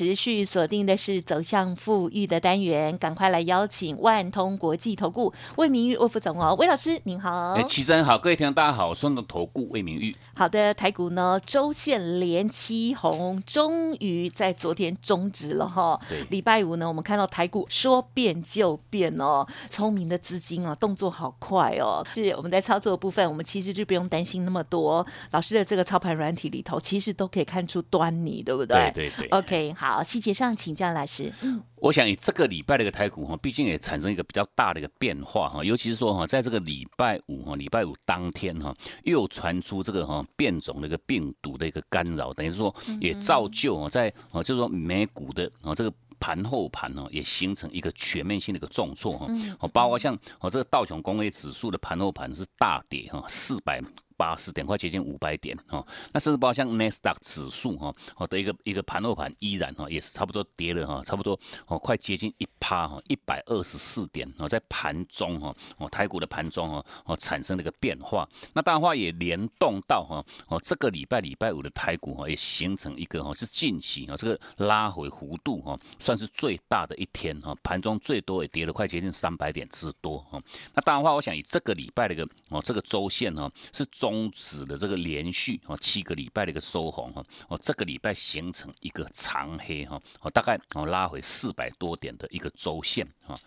持续锁定的是走向富裕的单元，赶快来邀请万通国际投顾魏明玉魏副总哦，魏老师您好。哎，齐真好，各位听众大家好，我是投顾魏明玉。好的，台股呢周线连七红，终于在昨天终止了哈。礼拜五呢，我们看到台股说变就变哦，聪明的资金啊，动作好快哦。是我们在操作的部分，我们其实就不用担心那么多。老师的这个操盘软体里头，其实都可以看出端倪，对不对？对对对。OK，好，细节上请教老师。嗯。我想以这个礼拜的一个台股哈，毕竟也产生一个比较大的一个变化哈，尤其是说哈，在这个礼拜五哈，礼拜五当天哈，又传出这个哈变种的一个病毒的一个干扰，等于说也造就啊，在啊就是说美股的啊这个盘后盘呢，也形成一个全面性的一个重挫哈，哦，包括像哦这个道琼工业指数的盘后盘是大跌哈，四百。八十点，快接近五百点哦。那甚至包括像 n e s t a q 指数哈，好的一个一个盘后盘依然哈，也是差不多跌了哈，差不多哦，快接近一趴哈，一百二十四点哦，在盘中哈，哦台股的盘中哦，哦产生了一个变化。那当然话也联动到哈，哦这个礼拜礼拜五的台股哈，也形成一个哈是近期啊这个拉回弧度哈，算是最大的一天哈，盘中最多也跌了快接近三百点之多哈。那当然话，我想以这个礼拜的一个哦这个周线哈是中。终止的这个连续哦七个礼拜的一个收红哈哦这个礼拜形成一个长黑哈哦大概哦拉回四百多点的一个周线哈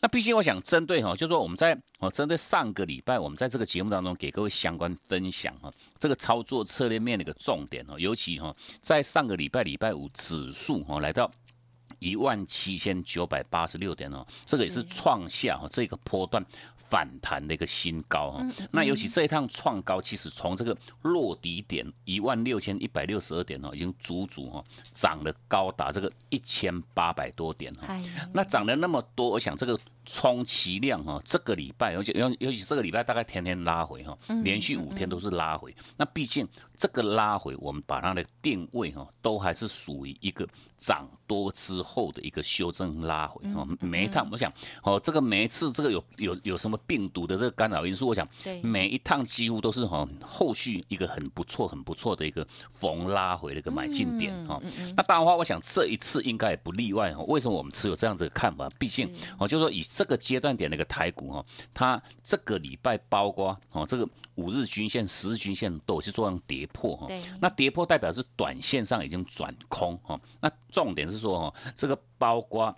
那毕竟我想针对哈就说我们在哦针对上个礼拜我们在这个节目当中给各位相关分享哈这个操作策略面的一个重点哦尤其哈在上个礼拜礼拜五指数哈来到一万七千九百八十六点哦这个也是创下哈这个波段。反弹的一个新高哈，那尤其这一趟创高，其实从这个落底点一万六千一百六十二点哦，已经足足哈涨了高达这个一千八百多点哈，那涨了那么多，我想这个。充其量哈，这个礼拜，尤其尤尤其这个礼拜大概天天拉回哈，连续五天都是拉回。那毕竟这个拉回，我们把它的定位哈，都还是属于一个涨多之后的一个修正拉回哈。每一趟，我想哦，这个每一次这个有有有什么病毒的这个干扰因素，我想每一趟几乎都是哈，后续一个很不错很不错的一个逢拉回的一个买进点哈。那当然话，我想这一次应该也不例外哈。为什么我们持有这样子的看法？毕竟哦，就是说以这个阶段点的一个台股哈，它这个礼拜包括哦，这个五日均线、十日均线都有去做样跌破哈。那跌破代表是短线上已经转空哈。那重点是说哈，这个包括。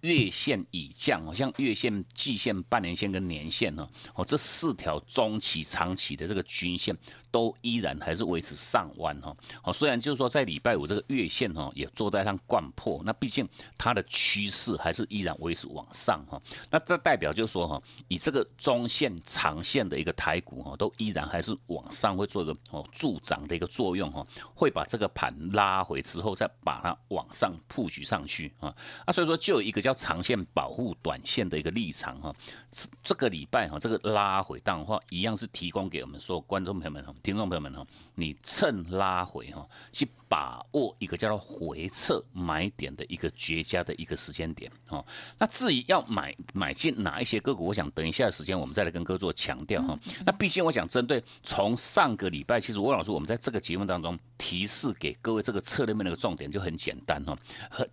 月线已降好，像月线、季线、半年线跟年线呢，哦，这四条中期、长期的这个均线都依然还是维持上弯哈。哦，虽然就是说在礼拜五这个月线哈也做在上贯破，那毕竟它的趋势还是依然维持往上哈。那这代表就是说哈，以这个中线、长线的一个台股哈，都依然还是往上会做一个哦助涨的一个作用哈，会把这个盘拉回之后再把它往上铺举上去啊。那所以说就有一个叫长线保护短线的一个立场哈，这这个礼拜哈，这个拉回当的话，一样是提供给我们说观众朋友们哈、听众朋友们哈，你趁拉回哈，去把握一个叫做回撤买点的一个绝佳的一个时间点哈。那至于要买买进哪一些个股，我想等一下时间我们再来跟各位做强调哈。那毕竟我想针对从上个礼拜，其实魏老师我们在这个节目当中提示给各位这个策略面的一个重点就很简单哈，很。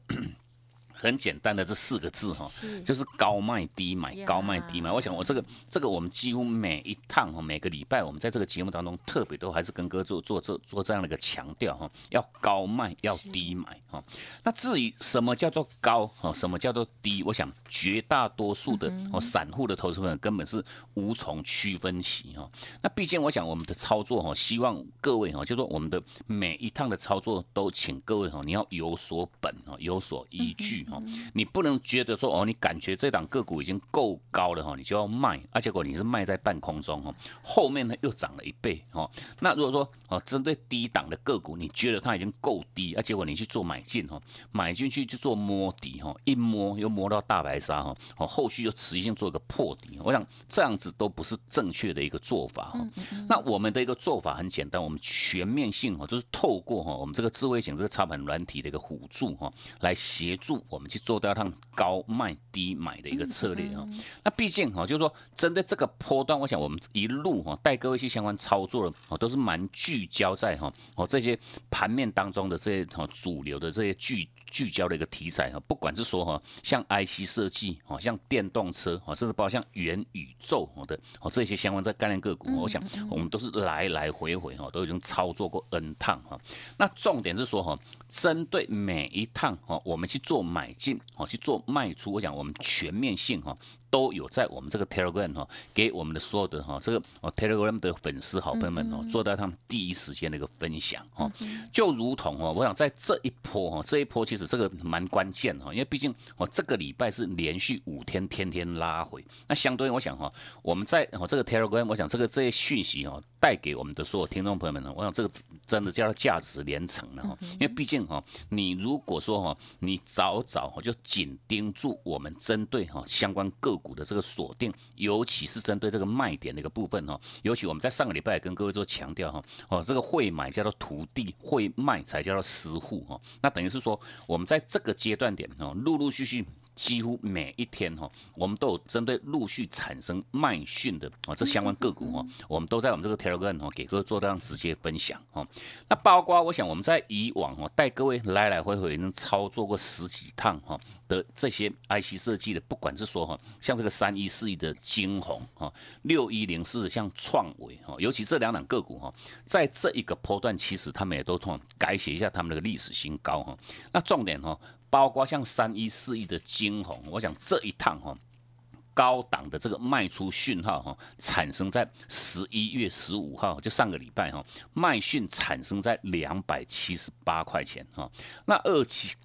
很简单的这四个字哈，就是高卖低买，高卖低买。我想我这个这个我们几乎每一趟哈，每个礼拜我们在这个节目当中特别都还是跟哥做做这做这样的一个强调哈，要高卖要低买哈。那至于什么叫做高哈，什么叫做低，我想绝大多数的哦散户的投资者根本是无从区分起哈。那毕竟我想我们的操作哈，希望各位哈，就说我们的每一趟的操作都请各位哈，你要有所本哦，有所依据。哈，你不能觉得说哦，你感觉这档个股已经够高了哈，你就要卖，而结果你是卖在半空中哈，后面呢又涨了一倍哦。那如果说哦，针对低档的个股，你觉得它已经够低，而结果你去做买进哈，买进去就做摸底哈，一摸又摸到大白鲨哈，哦，后续又持续性做一个破底，我想这样子都不是正确的一个做法哈。那我们的一个做法很简单，我们全面性哈，就是透过哈我们这个智慧型这个操盘软体的一个辅助哈，来协助我们去做掉它高卖低买的一个策略哈。那毕竟哈，就是说针对这个波段，我想我们一路哈带各位去相关操作的哦，都是蛮聚焦在哈哦这些盘面当中的这些哈主流的这些聚。聚焦的一个题材哈，不管是说哈，像 IC 设计哦，像电动车哦，甚至包括像元宇宙的哦这些相关在概念个股，我想我们都是来来回回哈，都已经操作过 N 趟哈。那重点是说哈，针对每一趟哈，我们去做买进哦，去做卖出，我想我们全面性哈。都有在我们这个 Telegram 哈，给我们的所有的哈这个哦 Telegram 的粉丝好朋友们哦，做到他们第一时间的一个分享哦，就如同哦，我想在这一波哈，这一波其实这个蛮关键哈，因为毕竟哦这个礼拜是连续五天天天拉回，那相对我想哈，我们在哦这个 Telegram，我想这个这些讯息哦，带给我们的所有听众朋友们呢，我想这个真的叫做价值连城了哈，因为毕竟哈，你如果说哈，你早早哈就紧盯住我们针对哈相关个股股的这个锁定，尤其是针对这个卖点的一个部分哈，尤其我们在上个礼拜跟各位做强调哈，哦，这个会买叫做徒弟，会卖才叫做私户哈，那等于是说我们在这个阶段点哦，陆陆续续。几乎每一天哈，我们都有针对陆续产生卖讯的啊，这相关个股哈，我们都在我们这个 Telegram 哈，给各位做这样直接分享哈。那包括我想我们在以往哈，带各位来来回回能操作过十几趟哈的这些 IC 设计的，不管是说哈，像这个三一四一的金红哈，六一零四像创维哈，尤其这两档个股哈，在这一个波段，其实他们也都从改写一下他们的历史新高哈。那重点哈。包括像三一四一的金红，我想这一趟哈，高档的这个卖出讯号哈，产生在十一月十五号，就上个礼拜哈，卖讯产生在两百七十八块钱哈，那二期。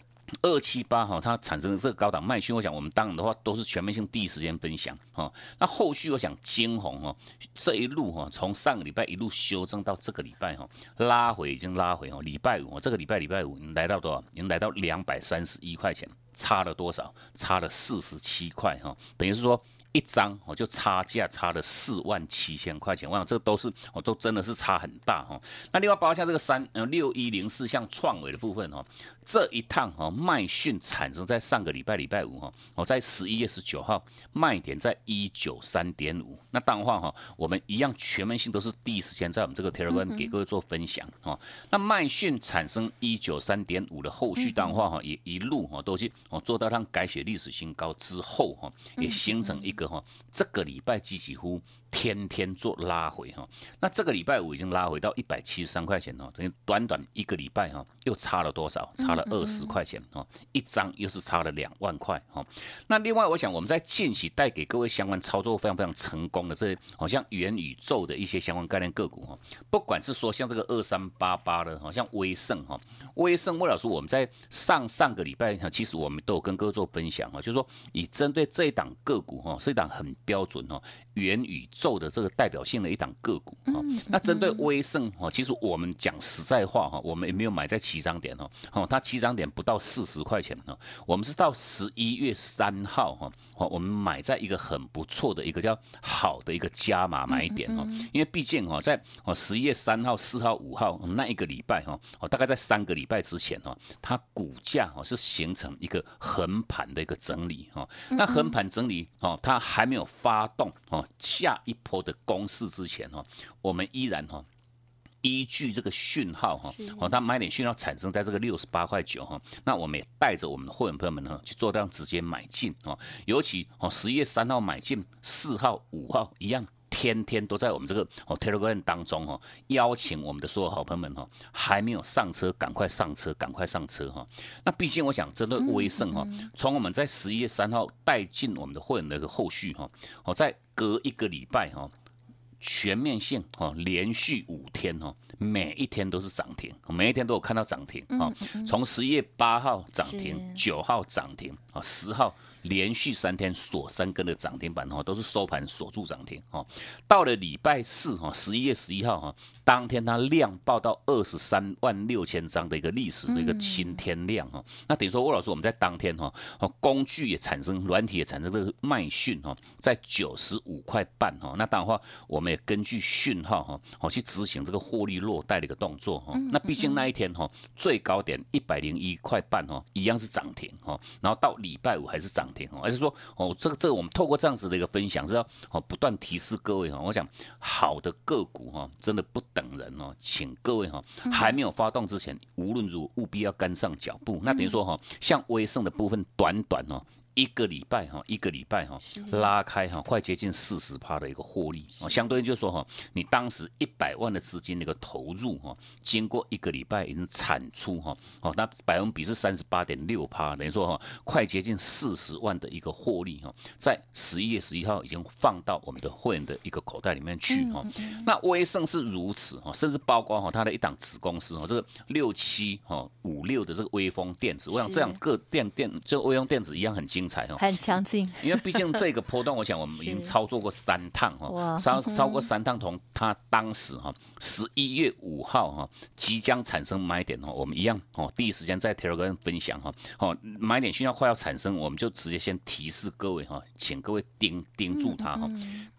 二七八哈，它产生的这个高档卖讯，我想我们当然的话都是全面性第一时间分享哈。那后续我想金红哈这一路哈，从上个礼拜一路修正到这个礼拜哈，拉回已经拉回哦。礼拜五这个礼拜礼拜五你来到多少？已经来到两百三十一块钱，差了多少？差了四十七块哈，等于是说。一张我就差价差了四万七千块钱，我想这都是我都真的是差很大哈。那另外包括像这个三呃六一零四像创维的部分哈，这一趟哈卖讯产生在上个礼拜礼拜五哈，我在十一月十九号卖点在一九三点五。那当话哈，我们一样全面性都是第一时间在我们这个 Telegram 给各位做分享哈。那卖讯产生一九三点五的后续当话哈，也一路哈都去哦做到让改写历史新高之后哈，也形成一个。哈，这个礼拜几几乎天天做拉回哈，那这个礼拜五已经拉回到一百七十三块钱哦，等于短短一个礼拜哈，又差了多少？差了二十块钱哦，一张又是差了两万块哈。那另外，我想我们在近期带给各位相关操作非常非常成功的这些，好像元宇宙的一些相关概念个股哈，不管是说像这个二三八八的，好像威盛哈，威盛魏老师我们在上上个礼拜哈，其实我们都有跟各位做分享哈，就是说以针对这一档个股哈，是一档很标准哦。元宇宙的这个代表性的一档个股哈，那针对威盛哈，其实我们讲实在话哈，我们也没有买在起涨点哦，哦，它起涨点不到四十块钱哦，我们是到十一月三号哈，哦，我们买在一个很不错的一个叫好的一个加码买点哦，因为毕竟哈，在哦十一月三号、四号、五号那一个礼拜哈，哦，大概在三个礼拜之前哈，它股价哦是形成一个横盘的一个整理哈，那横盘整理哦，它还没有发动哦。下一波的攻势之前哈，我们依然哈依据这个讯号哈，哦，它买点讯号产生在这个六十八块九哈，那我们也带着我们的会员朋友们呢去做这样直接买进哦，尤其哦十月三号买进，四号、五号一样，天天都在我们这个哦 Telegram 当中哈，邀请我们的所有好朋友们哈，还没有上车，赶快上车，赶快上车哈。那毕竟我想针对威盛哈，从我们在十一月三号带进我们的会员的一个后续哈，哦在。隔一个礼拜哈，全面性哦，连续五天哦，每一天都是涨停，每一天都有看到涨停啊。从十一月八号涨停，九号涨停啊，十号。连续三天锁三根的涨停板哈，都是收盘锁住涨停哈。到了礼拜四哈，十一月十一号哈，当天它量爆到二十三万六千张的一个历史的一个新天量哈。那等于说魏老师，我们在当天哈，工具也产生，软体也产生这个卖讯哈，在九十五块半哈。那当然话，我们也根据讯号哈，好去执行这个获利落袋的一个动作哈。那毕竟那一天哈，最高点一百零一块半哈，一样是涨停哈。然后到礼拜五还是涨。而是说哦，这个这个我们透过这样子的一个分享，是要哦不断提示各位哈。我想好的个股哈，真的不等人哦，请各位哈还没有发动之前，无论如何务必要跟上脚步。那等于说哈，像威盛的部分，短短哦。一个礼拜哈，一个礼拜哈，拉开哈，快接近四十趴的一个获利啊，相对于就是说哈，你当时一百万的资金的一个投入哈，经过一个礼拜已经产出哈，哦，那百分比是三十八点六趴，等于说哈，快接近四十万的一个获利哈，在十一月十一号已经放到我们的会员的一个口袋里面去哈。那威盛是如此哈，甚至包括哈它的一档子公司哈，这个六七哈五六的这个威风电子，我想这样各电电就威风电子一样很精。很强劲，因为毕竟这个波段，我想我们 已经操作过三趟哈，超超过三趟，同他当时哈十一月五号哈即将产生买点哈，我们一样哦，第一时间在 Telegram 分享哈，哦买点讯号快要产生，我们就直接先提示各位哈，请各位盯盯住它哈，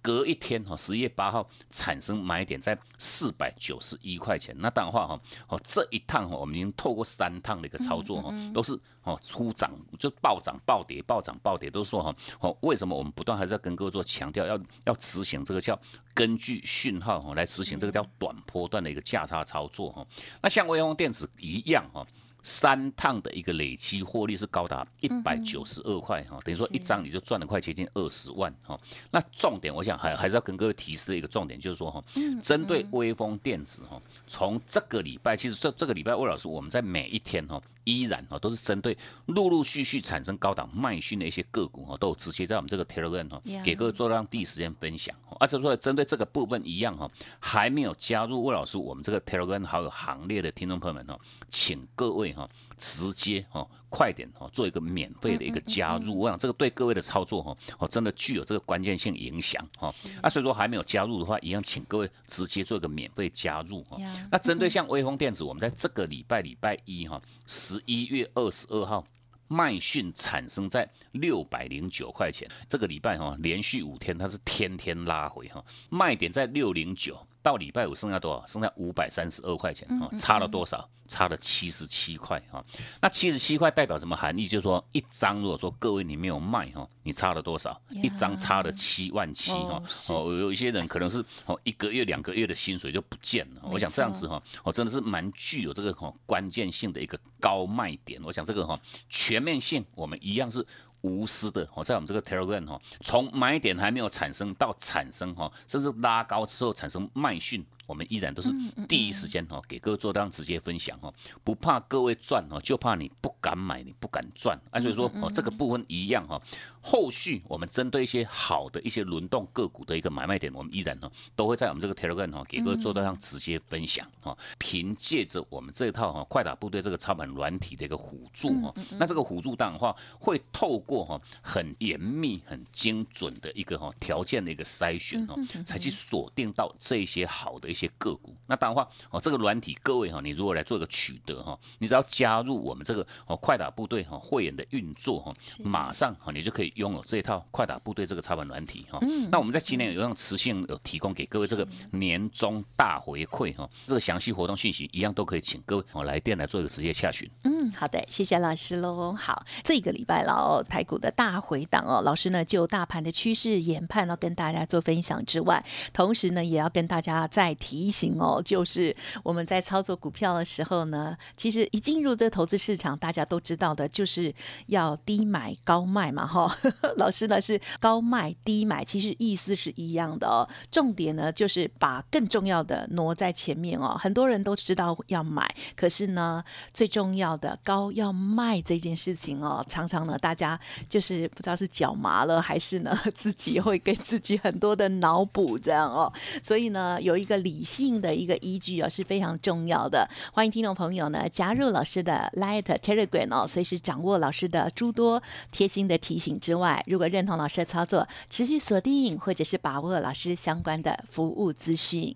隔一天哈十一月八号产生买点在四百九十一块钱，那当然话哈，哦这一趟哈我们已经透过三趟的一个操作哈，都是哦出涨就暴涨暴跌暴。涨暴跌都说哈，哦，为什么我们不断还是要跟各位做强调，要要执行这个叫根据讯号哈来执行这个叫短波段的一个价差操作哈。那像微风电子一样哈。三趟的一个累积获利是高达一百九十二块哈，等于说一张你就赚了快接近二十万哈。那重点我想还还是要跟各位提示的一个重点就是说哈，针对微风电子哈，从这个礼拜其实这这个礼拜魏老师我们在每一天哈依然哈都是针对陆陆续续产生高档卖讯的一些个股哈，都有直接在我们这个 Telegram 哈给各位做让第一时间分享。而且说针对这个部分一样哈，还没有加入魏老师我们这个 Telegram 好友行列的听众朋友们哈，请各位。哈，直接哈，快点哈，做一个免费的一个加入，我想这个对各位的操作哈，哦，真的具有这个关键性影响哈。啊，所以说还没有加入的话，一样请各位直接做一个免费加入哈。那针对像微风电子，我们在这个礼拜礼拜一哈，十一月二十二号麦讯产生在六百零九块钱，这个礼拜哈，连续五天它是天天拉回哈，卖点在六零九。到礼拜五剩下多少？剩下五百三十二块钱啊，差了多少？差了七十七块哈。那七十七块代表什么含义？就是说一张，如果说各位你没有卖哈，你差了多少？一张差了七万七哈。哦，有一些人可能是哦一个月、两个月的薪水就不见了。我想这样子哈，我真的是蛮具有这个哈关键性的一个高卖点。我想这个哈全面性，我们一样是。无私的哦，在我们这个 Telegram 哈，从买点还没有产生到产生哈，甚至拉高之后产生卖讯。我们依然都是第一时间哈，给各位做这样直接分享哈，不怕各位赚哈，就怕你不敢买，你不敢赚。啊，所以说哦，这个部分一样哈，后续我们针对一些好的一些轮动个股的一个买卖点，我们依然呢都会在我们这个 Telegram 哈，给各位做到这样直接分享哈。凭借着我们这一套哈快打部队这个操盘软体的一个辅助哈，那这个辅助档的话会透过哈很严密、很精准的一个哈条件的一个筛选哦，才去锁定到这些好的。一些个股，那当然话哦，这个软体各位哈，你如果来做一个取得哈，你只要加入我们这个哦快打部队哈会员的运作哈，马上哈你就可以拥有这一套快打部队这个插板软体哈。那我们在今年有让磁性有提供给各位这个年终大回馈哈，这个详细活动信息一样都可以请各位哦来电来做一个直接洽询。嗯，好的，谢谢老师喽。好，这个礼拜了哦，台股的大回档哦，老师呢就大盘的趋势研判要跟大家做分享之外，同时呢也要跟大家再提。提醒哦，就是我们在操作股票的时候呢，其实一进入这投资市场，大家都知道的，就是要低买高卖嘛，哈。老师呢是高卖低买，其实意思是一样的哦。重点呢就是把更重要的挪在前面哦。很多人都知道要买，可是呢，最重要的高要卖这件事情哦，常常呢大家就是不知道是脚麻了，还是呢 自己会给自己很多的脑补这样哦。所以呢，有一个理理性的一个依据啊是非常重要的。欢迎听众朋友呢加入老师的 Light Telegram 哦，随时掌握老师的诸多贴心的提醒之外，如果认同老师的操作，持续锁定或者是把握老师相关的服务资讯。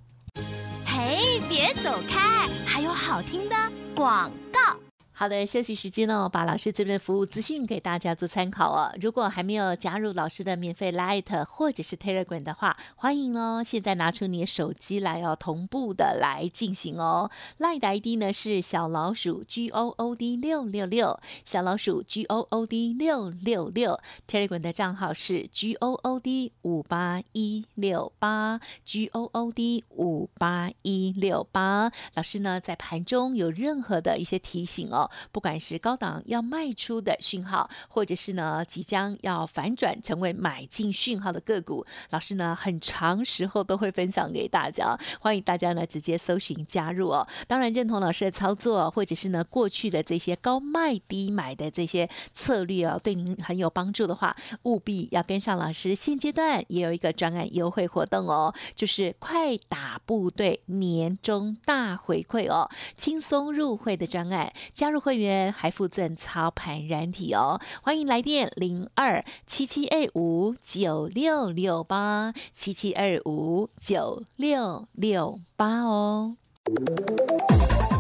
嘿，别走开，还有好听的广告。好的，休息时间呢，把老师这边的服务资讯给大家做参考哦。如果还没有加入老师的免费 Light 或者是 Telegram 的话，欢迎哦，现在拿出你的手机来哦，同步的来进行哦。Light 的 ID 呢是小老鼠 G O O D 六六六，小老鼠 G O O D 六六六。Telegram 的账号是 G O O D 五八一六八，G O O D 五八一六八。老师呢在盘中有任何的一些提醒哦。不管是高档要卖出的讯号，或者是呢即将要反转成为买进讯号的个股，老师呢很长时候都会分享给大家，欢迎大家呢直接搜寻加入哦。当然认同老师的操作，或者是呢过去的这些高卖低买的这些策略哦，对您很有帮助的话，务必要跟上老师。现阶段也有一个专案优惠活动哦，就是快打部队年终大回馈哦，轻松入会的专案加入。会员还附赠操盘软体哦，欢迎来电零二七七二五九六六八七七二五九六六八哦。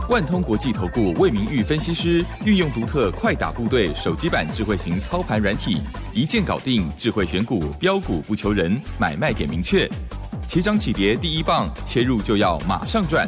万通国际投顾魏明玉分析师运用独特快打部队手机版智慧型操盘软体，一键搞定智慧选股标股不求人，买卖点明确，起涨起跌第一棒，切入就要马上赚。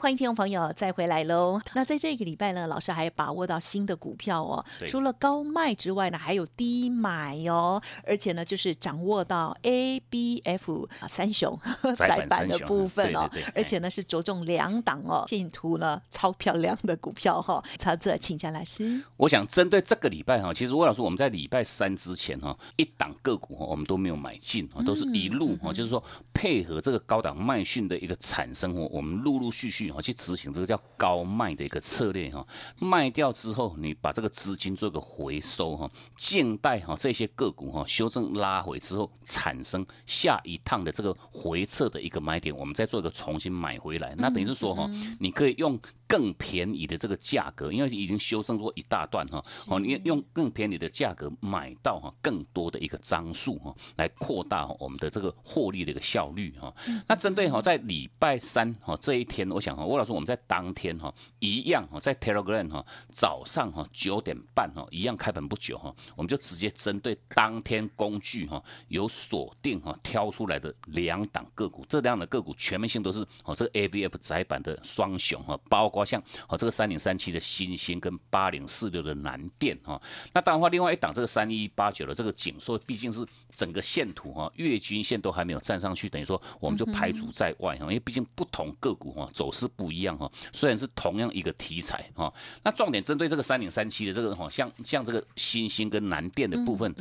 欢迎听众朋友再回来喽。那在这个礼拜呢，老师还把握到新的股票哦。除了高卖之外呢，还有低买哦。而且呢，就是掌握到 A、B、F 三雄窄板的部分哦。而且呢，是着重两档哦。进图呢，超漂亮的股票哈。曹泽，请教老师。我想针对这个礼拜哈，其实魏老师，我们在礼拜三之前哈，一档个股哈，我们都没有买进啊，都是一路哈，就是说配合这个高档卖讯的一个产生哦，我们陆陆续续。去执行这个叫高卖的一个策略哈，卖掉之后，你把这个资金做个回收哈，静待哈这些个股哈修正拉回之后，产生下一趟的这个回撤的一个买点，我们再做一个重新买回来，那等于是说哈，你可以用。更便宜的这个价格，因为已经修正过一大段哈，哦，你用更便宜的价格买到哈更多的一个张数哈，来扩大我们的这个获利的一个效率哈。那针对哈在礼拜三哈这一天，我想哈魏老师我们在当天哈一样哈在 Telegram 哈早上哈九点半哈一样开盘不久哈，我们就直接针对当天工具哈有锁定哈挑出来的两档个股，这两档个股全面性都是哦这个 ABF 窄板的双雄哈，包括。像哦，这个三零三七的新星跟八零四六的南电哈，那当然话，另外一档这个三一八九的这个景硕，毕竟是整个线图哈，月均线都还没有站上去，等于说我们就排除在外哈，因为毕竟不同个股哈走势不一样哈，虽然是同样一个题材哈，那重点针对这个三零三七的这个哈，像像这个新兴跟南电的部分。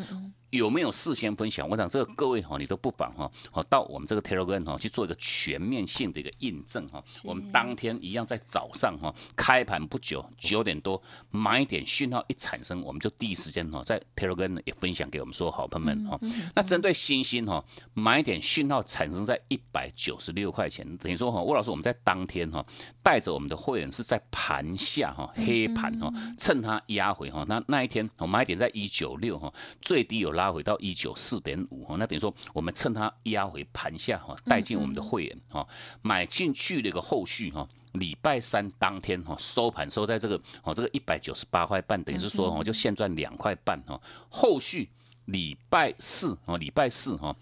有没有事先分享？我想这个各位哈，你都不妨哈，好到我们这个 Telegram 哈去做一个全面性的一个印证哈。我们当天一样在早上哈开盘不久九点多买点讯号一产生，我们就第一时间哈在 Telegram 也分享给我们所有好朋友们哈。那针对新兴哈买点讯号产生在一百九十六块钱，等于说哈，吴老师我们在当天哈带着我们的会员是在盘下哈黑盘哈趁它压回哈，那那一天我买点在一九六哈最低有。拉回到一九四点五哈，那等于说我们趁它压回盘下哈，带进我们的会员哈，买进去的一个后续哈，礼拜三当天哈收盘收在这个哦这个一百九十八块半，等于是说我就现赚两块半哈，后续礼拜四哦礼拜四哈。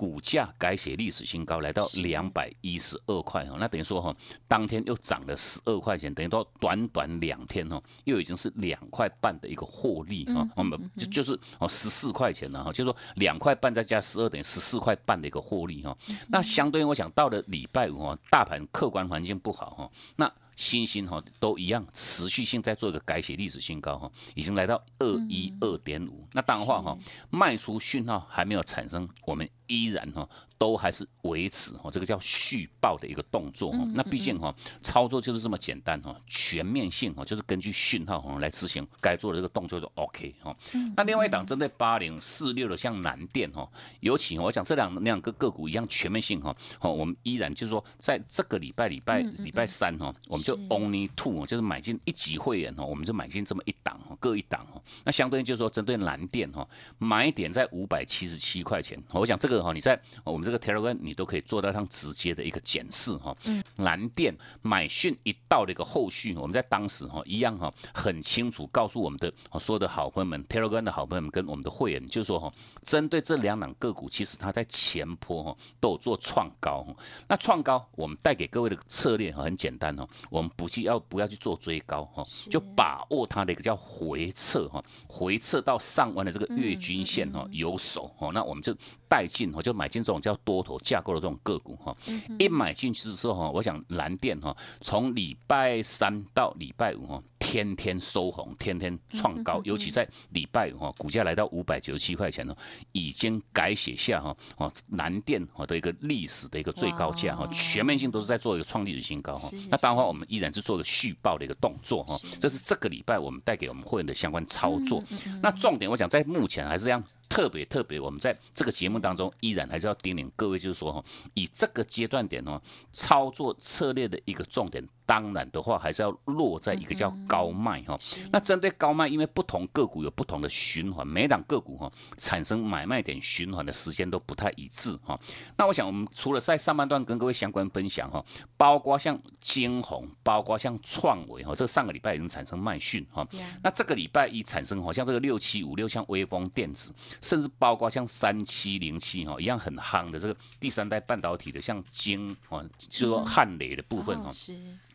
股价改写历史新高，来到两百一十二块哈，那等于说哈，当天又涨了十二块钱，等于说短短两天哈，又已经是两块半的一个获利哈，我们就就是哦十四块钱了哈，就是说两块半再加十二等于十四块半的一个获利哈，那相对于我想到了礼拜五哈，大盘客观环境不好哈，那。新兴哈都一样，持续性在做一个改写历史新高哈，已经来到二一二点五。那当然话哈，卖出讯号还没有产生，我们依然哈。都还是维持哈，这个叫续报的一个动作哈。那毕竟哈，操作就是这么简单哈，全面性哈，就是根据讯号哈来执行该做的这个动作就 OK 哈。那另外一档针对八零四六的像南电哈，尤其我想这两两个个股一样全面性哈，哦，我们依然就是说在这个礼拜礼拜礼拜三哈，我们就 only two 就是买进一级会员哈，我们就买进这么一档哈，各一档哈。那相对就是说针对蓝电哈，买点在五百七十七块钱，我想这个哈你在我们这。个 Telegram 你都可以做到上直接的一个检视哈。嗯。蓝电买讯一到的一个后续，我们在当时哈一样哈很清楚告诉我们的所有的好朋友们，Telegram 的好朋友们跟我们的会员，就是说哈，针对这两档个股，其实它在前坡哈都有做创高。那创高，我们带给各位的策略很简单哦，我们不去要不要去做追高哈，就把握它的一个叫回撤哈，回撤到上弯的这个月均线哈有手哈，那我们就带进哈，就买进这种叫。多头架构的这种个股哈，一买进去之后哈，我想蓝电哈，从礼拜三到礼拜五哈。天天收红，天天创高，尤其在礼拜五哈，股价来到五百九十七块钱呢，已经改写下哈哦南电哈的一个历史的一个最高价哈，全面性都是在做一个创历史新高哈。那当然话，我们依然是做一个续报的一个动作哈，这是这个礼拜我们带给我们会员的相关操作。那重点我想在目前还是这样，特别特别，我们在这个节目当中依然还是要叮咛各位，就是说哈，以这个阶段点哦，操作策略的一个重点。当然的话，还是要落在一个叫高卖哈。那针对高卖，因为不同个股有不同的循环，每档个股哈产生买卖点循环的时间都不太一致哈。那我想，我们除了在上半段跟各位相关分享哈，包括像金红，包括像创维哈，这上个礼拜已经产生卖讯哈。那这个礼拜一产生，好像这个六七五六像微风电子，甚至包括像三七零七哈一样很夯的这个第三代半导体的，像晶哦，就说汉雷的部分哈。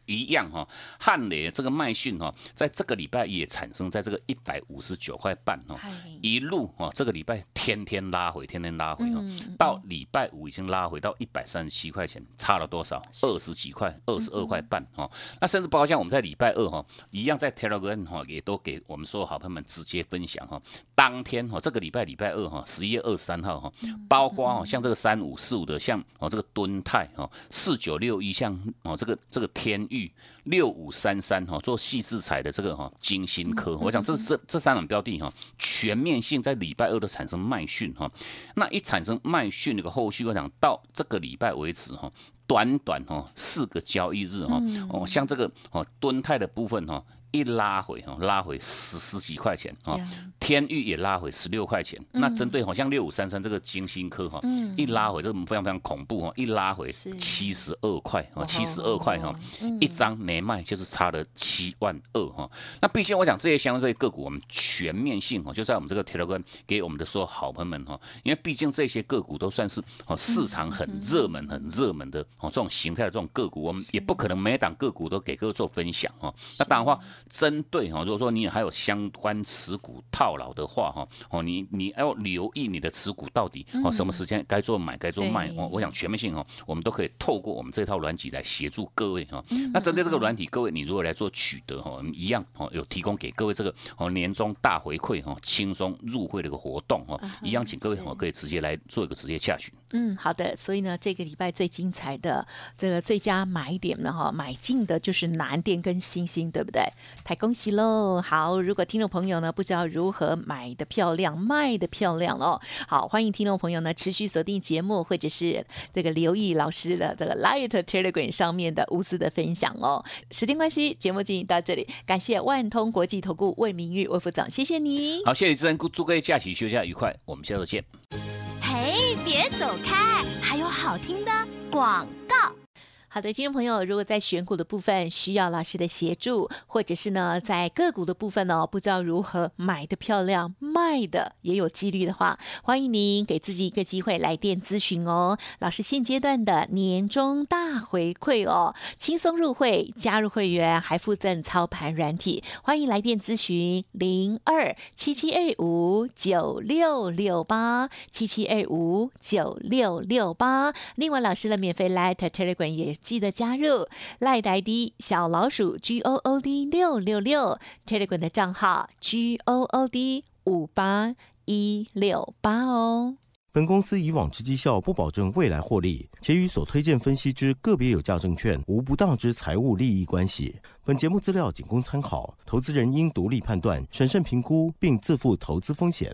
一样哈，汉雷这个卖讯哈，在这个礼拜也产生在这个一百五十九块半哈，一路哈，这个礼拜天天拉回，天天拉回哈，到礼拜五已经拉回到一百三十七块钱，差了多少？二十几块，二十二块半哈。那甚至包括像我们在礼拜二哈，一样在 Telegram 哈，也都给我们所有好朋友们直接分享哈。当天哈，这个礼拜礼拜二哈，十一月二十三号哈，包括哦，像这个三五四五的，像哦这个敦泰哈，四九六一像哦这个这个天。玉六五三三哈，做细制裁的这个哈金星科，我想这这这三种标的哈，全面性在礼拜二都产生卖讯哈，那一产生卖讯那个后续，我想到这个礼拜为止哈，短短哈四个交易日哈，哦像这个哦敦泰的部分哈。一拉回哈，拉回十十几块钱啊，天域也拉回十六块钱。那针对好像六五三三这个金星科哈，一拉回这个非常非常恐怖哈，一拉回七十二块啊，七十二块哈，一张没卖就是差了七万二哈。那毕竟我讲这些相关这些个股，我们全面性哈，就在我们这个 Telegram 给我们的所有好朋友们哈，因为毕竟这些个股都算是哦市场很热门很热门的哦这种形态的这种个股，我们也不可能每档个股都给各位做分享哈。那当然话。针对哈，如果说你还有相关持股套牢的话哈，哦，你你要留意你的持股到底哦什么时间该做买该做卖哦。我想全面性哦，我们都可以透过我们这套软体来协助各位哈。那针对这个软体，各位你如果来做取得哈，一样哦，有提供给各位这个哦年终大回馈哈，轻松入会的一个活动哈，一样请各位哦可以直接来做一个直接洽询。嗯，好的。所以呢，这个礼拜最精彩的这个最佳买点呢哈，买进的就是南电跟星星，对不对？太恭喜喽！好，如果听众朋友呢不知道如何买的漂亮、卖的漂亮哦，好，欢迎听众朋友呢持续锁定节目，或者是这个留意老师的这个 Light Telegram 上面的无私的分享哦。时间关系，节目进行到这里，感谢万通国际投顾魏明玉魏副总，谢谢你。好，谢谢主持人，祝各位假期休假愉快，我们下周见。嘿，别走开，还有好听的广告。好的，听众朋友，如果在选股的部分需要老师的协助，或者是呢在个股的部分呢不知道如何买的漂亮，卖的也有纪律的话，欢迎您给自己一个机会来电咨询哦。老师现阶段的年终大回馈哦，轻松入会，加入会员还附赠操盘软体，欢迎来电咨询零二七七二五九六六八七七二五九六六八。另外，老师的免费 Light Telegram 也。记得加入赖呆的小老鼠 G O O D 六六六 Telegram 的账号 G O O D 五八一六八哦。本公司以往之绩效不保证未来获利，且与所推荐分析之个别有价证券无不当之财务利益关系。本节目资料仅供参考，投资人应独立判断、审慎评估，并自负投资风险。